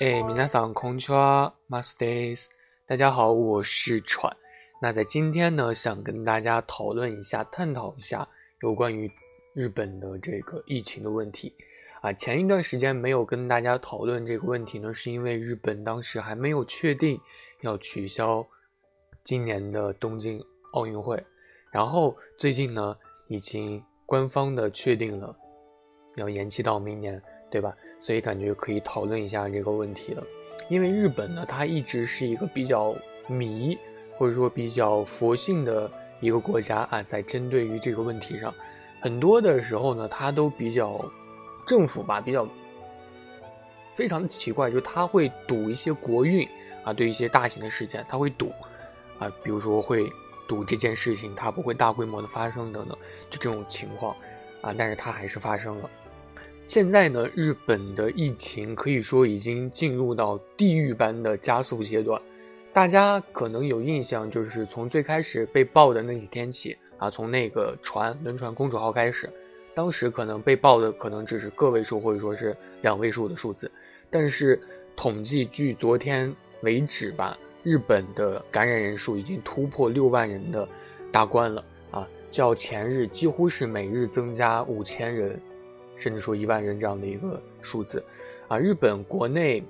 哎，皆さんこんにちは、マスデス。大家好，我是喘。那在今天呢，想跟大家讨论一下、探讨一下有关于日本的这个疫情的问题。啊，前一段时间没有跟大家讨论这个问题呢，是因为日本当时还没有确定要取消今年的东京奥运会。然后最近呢，已经官方的确定了要延期到明年， 对吧？所以感觉可以讨论一下这个问题了。因为日本呢，它一直是一个比较迷或者说比较佛性的一个国家啊，在针对于这个问题上，很多的时候呢，它都比较。政府吧比较非常的奇怪，就是他会赌一些国运啊，对一些大型的事件他会赌啊，比如说会赌这件事情它不会大规模的发生等等，就这种情况啊，但是它还是发生了。现在呢，日本的疫情可以说已经进入到地狱般的加速阶段，大家可能有印象，就是从最开始被爆的那几天起啊，从那个船轮船公主号开始。当时可能被报的可能只是个位数或者说是两位数的数字，但是统计据昨天为止吧，日本的感染人数已经突破六万人的大关了啊！较前日几乎是每日增加五千人，甚至说一万人这样的一个数字啊！日本国内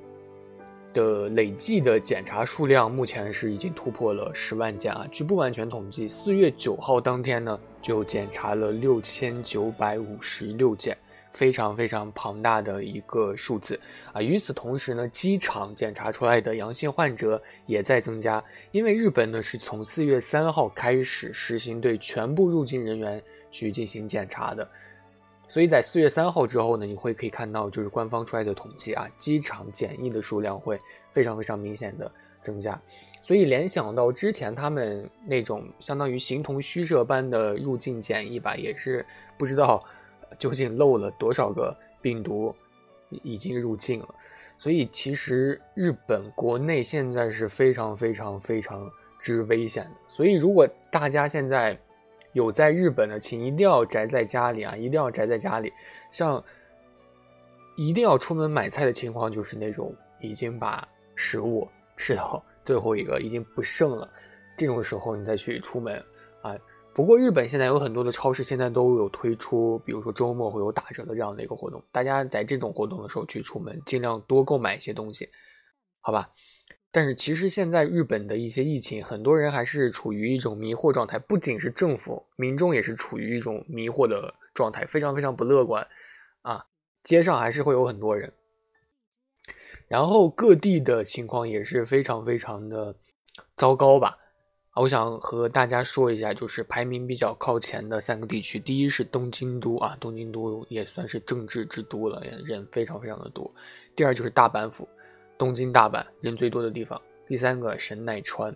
的累计的检查数量目前是已经突破了十万件啊！据不完全统计，四月九号当天呢。就检查了六千九百五十六件，非常非常庞大的一个数字啊！与此同时呢，机场检查出来的阳性患者也在增加，因为日本呢是从四月三号开始实行对全部入境人员去进行检查的，所以在四月三号之后呢，你会可以看到就是官方出来的统计啊，机场检疫的数量会非常非常明显的增加。所以联想到之前他们那种相当于形同虚设般的入境检疫吧，也是不知道究竟漏了多少个病毒已经入境了。所以其实日本国内现在是非常非常非常之危险的。所以如果大家现在有在日本的，请一定要宅在家里啊，一定要宅在家里。像一定要出门买菜的情况，就是那种已经把食物吃到。最后一个已经不剩了，这种时候你再去出门啊。不过日本现在有很多的超市现在都有推出，比如说周末会有打折的这样的一个活动，大家在这种活动的时候去出门，尽量多购买一些东西，好吧？但是其实现在日本的一些疫情，很多人还是处于一种迷惑状态，不仅是政府，民众也是处于一种迷惑的状态，非常非常不乐观啊。街上还是会有很多人。然后各地的情况也是非常非常的糟糕吧？我想和大家说一下，就是排名比较靠前的三个地区，第一是东京都啊，东京都也算是政治之都了，人非常非常的多。第二就是大阪府，东京大阪人最多的地方。第三个神奈川，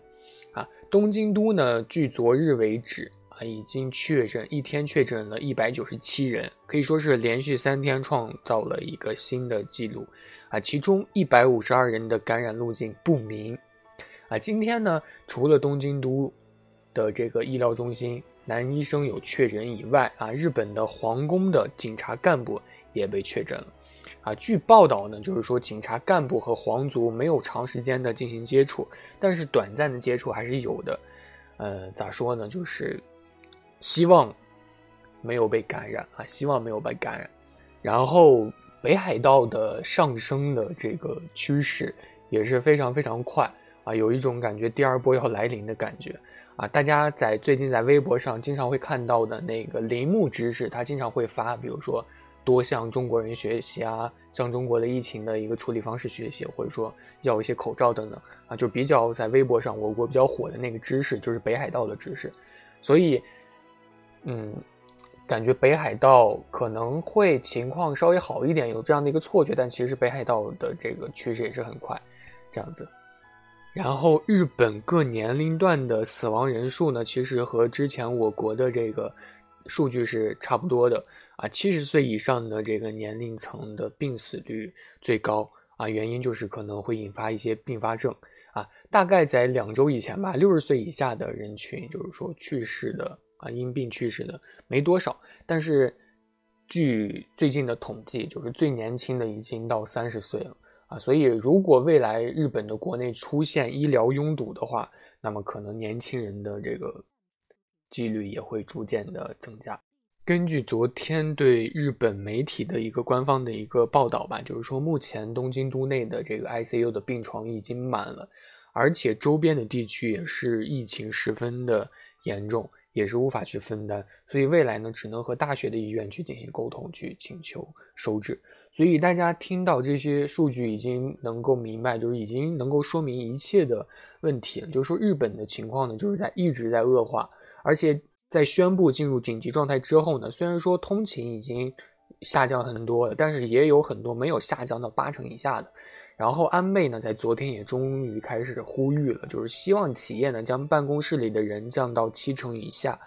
啊，东京都呢，据昨日为止啊，已经确诊一天确诊了一百九十七人，可以说是连续三天创造了一个新的记录。啊，其中一百五十二人的感染路径不明。啊，今天呢，除了东京都的这个医疗中心男医生有确诊以外，啊，日本的皇宫的警察干部也被确诊了。啊，据报道呢，就是说警察干部和皇族没有长时间的进行接触，但是短暂的接触还是有的。呃，咋说呢？就是希望没有被感染啊，希望没有被感染。然后。北海道的上升的这个趋势也是非常非常快啊，有一种感觉第二波要来临的感觉啊！大家在最近在微博上经常会看到的那个铃木知识，他经常会发，比如说多向中国人学习啊，向中国的疫情的一个处理方式学习，或者说要一些口罩等等啊，就比较在微博上我国比较火的那个知识就是北海道的知识，所以，嗯。感觉北海道可能会情况稍微好一点，有这样的一个错觉，但其实北海道的这个趋势也是很快，这样子。然后日本各年龄段的死亡人数呢，其实和之前我国的这个数据是差不多的啊。七十岁以上的这个年龄层的病死率最高啊，原因就是可能会引发一些并发症啊。大概在两周以前吧，六十岁以下的人群，就是说去世的。啊，因病去世的没多少，但是据最近的统计，就是最年轻的已经到三十岁了啊，所以如果未来日本的国内出现医疗拥堵的话，那么可能年轻人的这个几率也会逐渐的增加。根据昨天对日本媒体的一个官方的一个报道吧，就是说目前东京都内的这个 ICU 的病床已经满了，而且周边的地区也是疫情十分的严重。也是无法去分担，所以未来呢，只能和大学的医院去进行沟通，去请求收治。所以大家听到这些数据，已经能够明白，就是已经能够说明一切的问题。就是说，日本的情况呢，就是在一直在恶化，而且在宣布进入紧急状态之后呢，虽然说通勤已经下降很多了，但是也有很多没有下降到八成以下的。然后安倍呢，在昨天也终于开始呼吁了，就是希望企业呢将办公室里的人降到七成以下。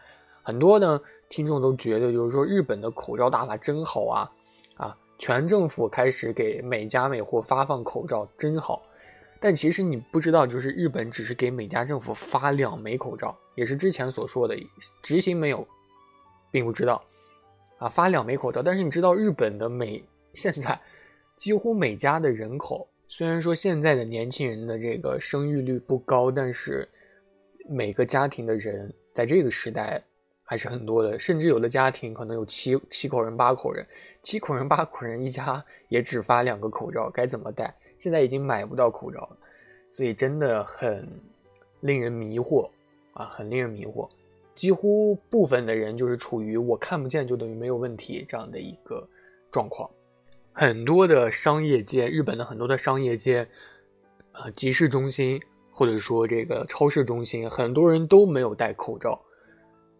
很多呢听众都觉得，就是说日本的口罩大法真好啊，啊，全政府开始给每家每户发放口罩真好。但其实你不知道，就是日本只是给每家政府发两枚口罩，也是之前所说的执行没有，并不知道啊，发两枚口罩。但是你知道日本的每现在几乎每家的人口。虽然说现在的年轻人的这个生育率不高，但是每个家庭的人在这个时代还是很多的，甚至有的家庭可能有七七口人、八口人，七口人、八口人一家也只发两个口罩，该怎么戴？现在已经买不到口罩了，所以真的很令人迷惑啊，很令人迷惑。几乎部分的人就是处于我看不见就等于没有问题这样的一个状况。很多的商业街，日本的很多的商业街，呃，集市中心或者说这个超市中心，很多人都没有戴口罩，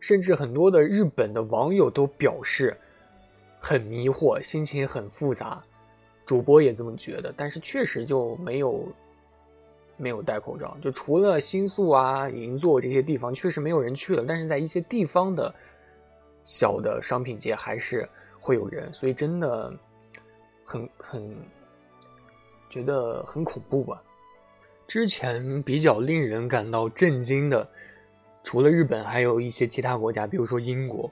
甚至很多的日本的网友都表示很迷惑，心情很复杂。主播也这么觉得，但是确实就没有没有戴口罩，就除了新宿啊、银座这些地方，确实没有人去了，但是在一些地方的小的商品街还是会有人，所以真的。很很觉得很恐怖吧？之前比较令人感到震惊的，除了日本，还有一些其他国家，比如说英国。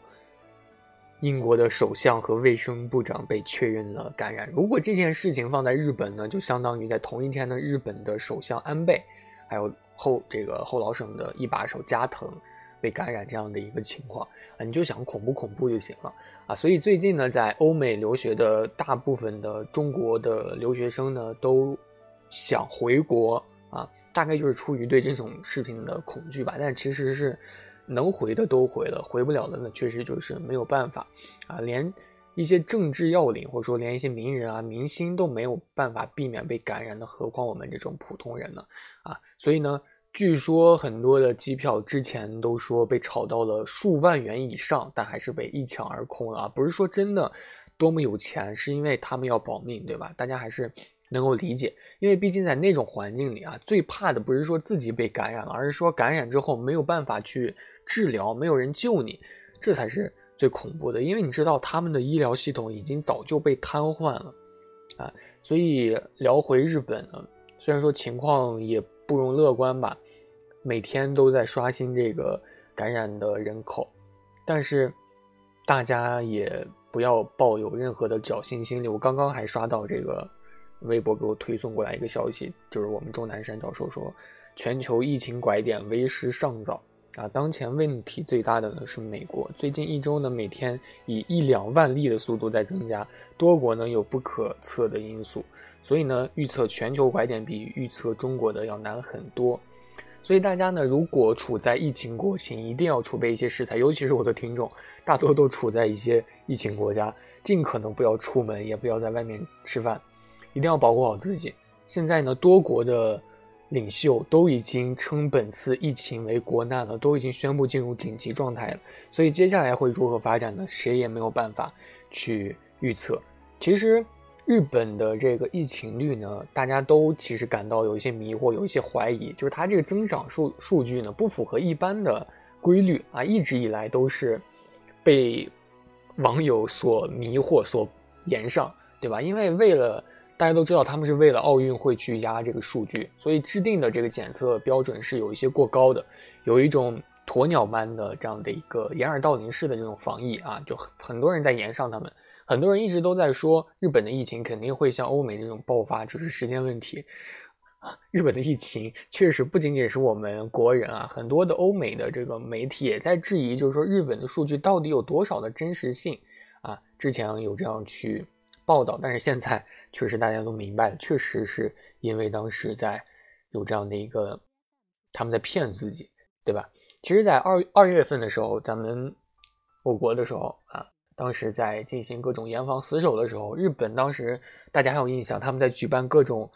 英国的首相和卫生部长被确认了感染。如果这件事情放在日本呢，就相当于在同一天呢，日本的首相安倍，还有后这个后老省的一把手加藤。被感染这样的一个情况啊，你就想恐不恐怖就行了啊。所以最近呢，在欧美留学的大部分的中国的留学生呢，都想回国啊，大概就是出于对这种事情的恐惧吧。但其实是能回的都回了，回不了的呢，确实就是没有办法啊。连一些政治要领或者说连一些名人啊、明星都没有办法避免被感染的，何况我们这种普通人呢？啊，所以呢。据说很多的机票之前都说被炒到了数万元以上，但还是被一抢而空了啊！不是说真的多么有钱，是因为他们要保命，对吧？大家还是能够理解，因为毕竟在那种环境里啊，最怕的不是说自己被感染了，而是说感染之后没有办法去治疗，没有人救你，这才是最恐怖的。因为你知道他们的医疗系统已经早就被瘫痪了啊！所以聊回日本呢，虽然说情况也。不容乐观吧，每天都在刷新这个感染的人口，但是大家也不要抱有任何的侥幸心理。我刚刚还刷到这个微博给我推送过来一个消息，就是我们钟南山教授说，全球疫情拐点为时尚早啊。当前问题最大的呢是美国，最近一周呢每天以一两万例的速度在增加，多国呢有不可测的因素。所以呢，预测全球拐点比预测中国的要难很多。所以大家呢，如果处在疫情国情，一定要储备一些食材，尤其是我的听众，大多都处在一些疫情国家，尽可能不要出门，也不要在外面吃饭，一定要保护好自己。现在呢，多国的领袖都已经称本次疫情为国难了，都已经宣布进入紧急状态了。所以接下来会如何发展呢？谁也没有办法去预测。其实。日本的这个疫情率呢，大家都其实感到有一些迷惑，有一些怀疑，就是它这个增长数数据呢不符合一般的规律啊，一直以来都是被网友所迷惑、所言上，对吧？因为为了大家都知道，他们是为了奥运会去压这个数据，所以制定的这个检测标准是有一些过高的，有一种鸵鸟般的这样的一个掩耳盗铃式的这种防疫啊，就很多人在延上他们。很多人一直都在说，日本的疫情肯定会像欧美那种爆发，只是时间问题。日本的疫情确实不仅仅是我们国人啊，很多的欧美的这个媒体也在质疑，就是说日本的数据到底有多少的真实性啊？之前有这样去报道，但是现在确实大家都明白，确实是因为当时在有这样的一个他们在骗自己，对吧？其实，在二二月份的时候，咱们我国的时候啊，当时在进行各种严防死守的时候，日本当时大家还有印象，他们在举办各种。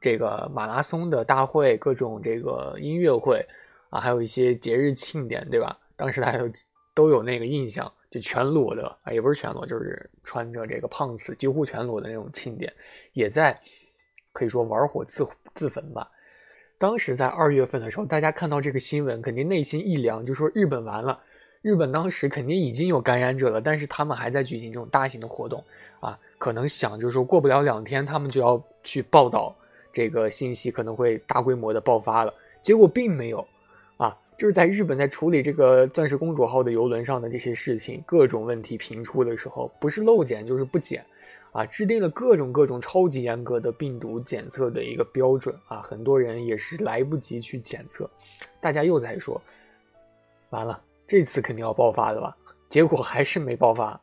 这个马拉松的大会，各种这个音乐会啊，还有一些节日庆典，对吧？当时大家都都有那个印象，就全裸的啊，也不是全裸，就是穿着这个胖子几乎全裸的那种庆典，也在可以说玩火自自焚吧。当时在二月份的时候，大家看到这个新闻，肯定内心一凉，就说日本完了，日本当时肯定已经有感染者了，但是他们还在举行这种大型的活动啊，可能想就是说过不了两天，他们就要去报道。这个信息可能会大规模的爆发了，结果并没有，就是在日本在处理这个钻石公主号的游轮上的这些事情，各种问题频出的时候，不是漏检就是不检，啊，制定了各种各种超级严格的病毒检测的一个标准，啊，很多人也是来不及去检测，大家又在说，完了，这次肯定要爆发的吧，结果还是没爆发。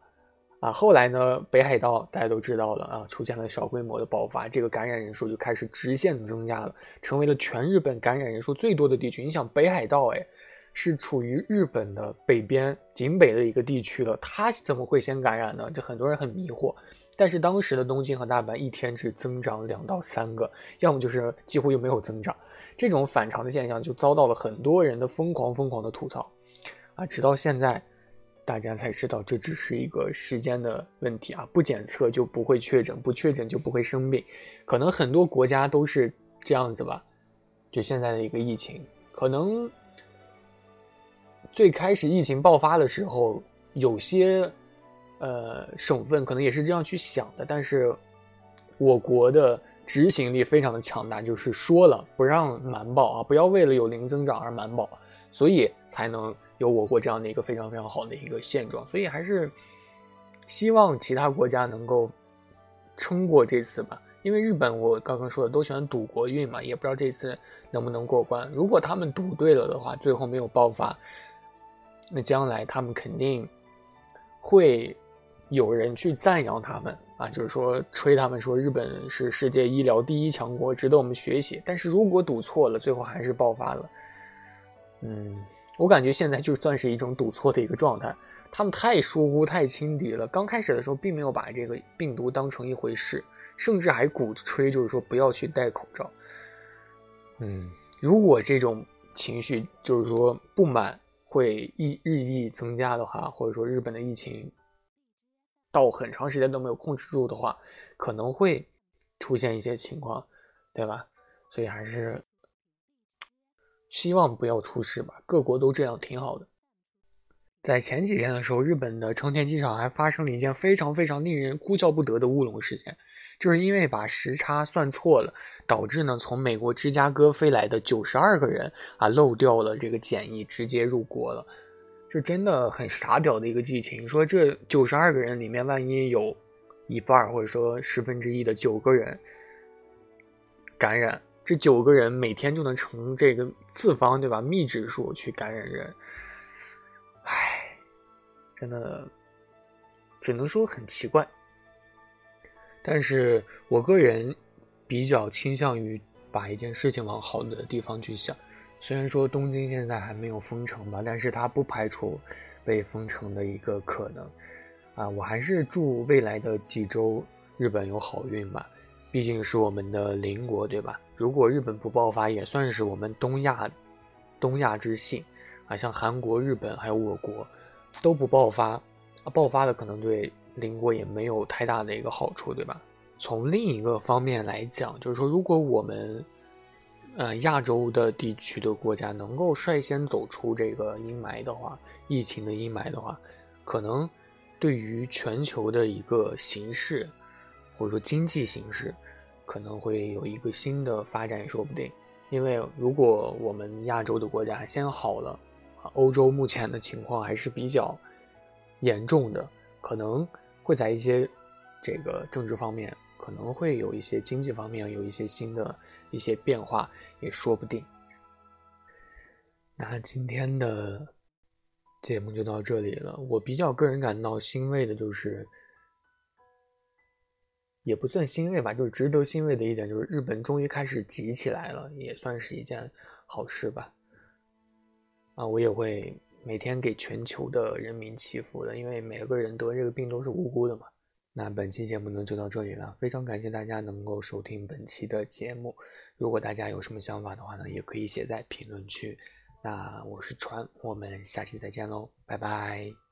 啊，后来呢？北海道大家都知道了啊，出现了小规模的爆发，这个感染人数就开始直线增加了，成为了全日本感染人数最多的地区。你想，北海道哎，是处于日本的北边井北的一个地区了，它怎么会先感染呢？这很多人很迷惑。但是当时的东京和大阪一天只增长两到三个，要么就是几乎就没有增长，这种反常的现象就遭到了很多人的疯狂疯狂的吐槽啊，直到现在。大家才知道，这只是一个时间的问题啊！不检测就不会确诊，不确诊就不会生病。可能很多国家都是这样子吧。就现在的一个疫情，可能最开始疫情爆发的时候，有些呃省份可能也是这样去想的。但是我国的执行力非常的强大，就是说了不让瞒报啊，不要为了有零增长而瞒报，所以才能。有我国这样的一个非常非常好的一个现状，所以还是希望其他国家能够撑过这次吧。因为日本我刚刚说的都喜欢赌国运嘛，也不知道这次能不能过关。如果他们赌对了的话，最后没有爆发，那将来他们肯定会有人去赞扬他们啊，就是说吹他们说日本是世界医疗第一强国，值得我们学习。但是如果赌错了，最后还是爆发了，嗯。我感觉现在就算是一种赌错的一个状态，他们太疏忽、太轻敌了。刚开始的时候，并没有把这个病毒当成一回事，甚至还鼓吹，就是说不要去戴口罩。嗯，如果这种情绪就是说不满会日日益增加的话，或者说日本的疫情到很长时间都没有控制住的话，可能会出现一些情况，对吧？所以还是。希望不要出事吧，各国都这样挺好的。在前几天的时候，日本的成田机场还发生了一件非常非常令人哭笑不得的乌龙事件，就是因为把时差算错了，导致呢从美国芝加哥飞来的九十二个人啊漏掉了这个检疫，直接入国了。这真的很傻屌的一个剧情。说这九十二个人里面，万一有一半或者说十分之一的九个人感染。这九个人每天就能乘这个次方，对吧？幂指数去感染人，唉，真的只能说很奇怪。但是我个人比较倾向于把一件事情往好的地方去想。虽然说东京现在还没有封城吧，但是它不排除被封城的一个可能。啊，我还是祝未来的几周日本有好运吧。毕竟是我们的邻国，对吧？如果日本不爆发，也算是我们东亚，东亚之幸啊。像韩国、日本还有我国，都不爆发，啊，爆发的可能对邻国也没有太大的一个好处，对吧？从另一个方面来讲，就是说，如果我们，呃，亚洲的地区的国家能够率先走出这个阴霾的话，疫情的阴霾的话，可能对于全球的一个形势。或者说经济形势可能会有一个新的发展也说不定，因为如果我们亚洲的国家先好了，欧洲目前的情况还是比较严重的，可能会在一些这个政治方面，可能会有一些经济方面有一些新的一些变化，也说不定。那今天的节目就到这里了。我比较个人感到欣慰的就是，也不算欣慰吧，就是值得欣慰的一点就是日本终于开始急起来了，也算是一件好事吧。啊，我也会每天给全球的人民祈福的，因为每个人得这个病都是无辜的嘛。那本期节目呢就到这里了，非常感谢大家能够收听本期的节目。如果大家有什么想法的话呢，也可以写在评论区。那我是川，我们下期再见喽，拜拜。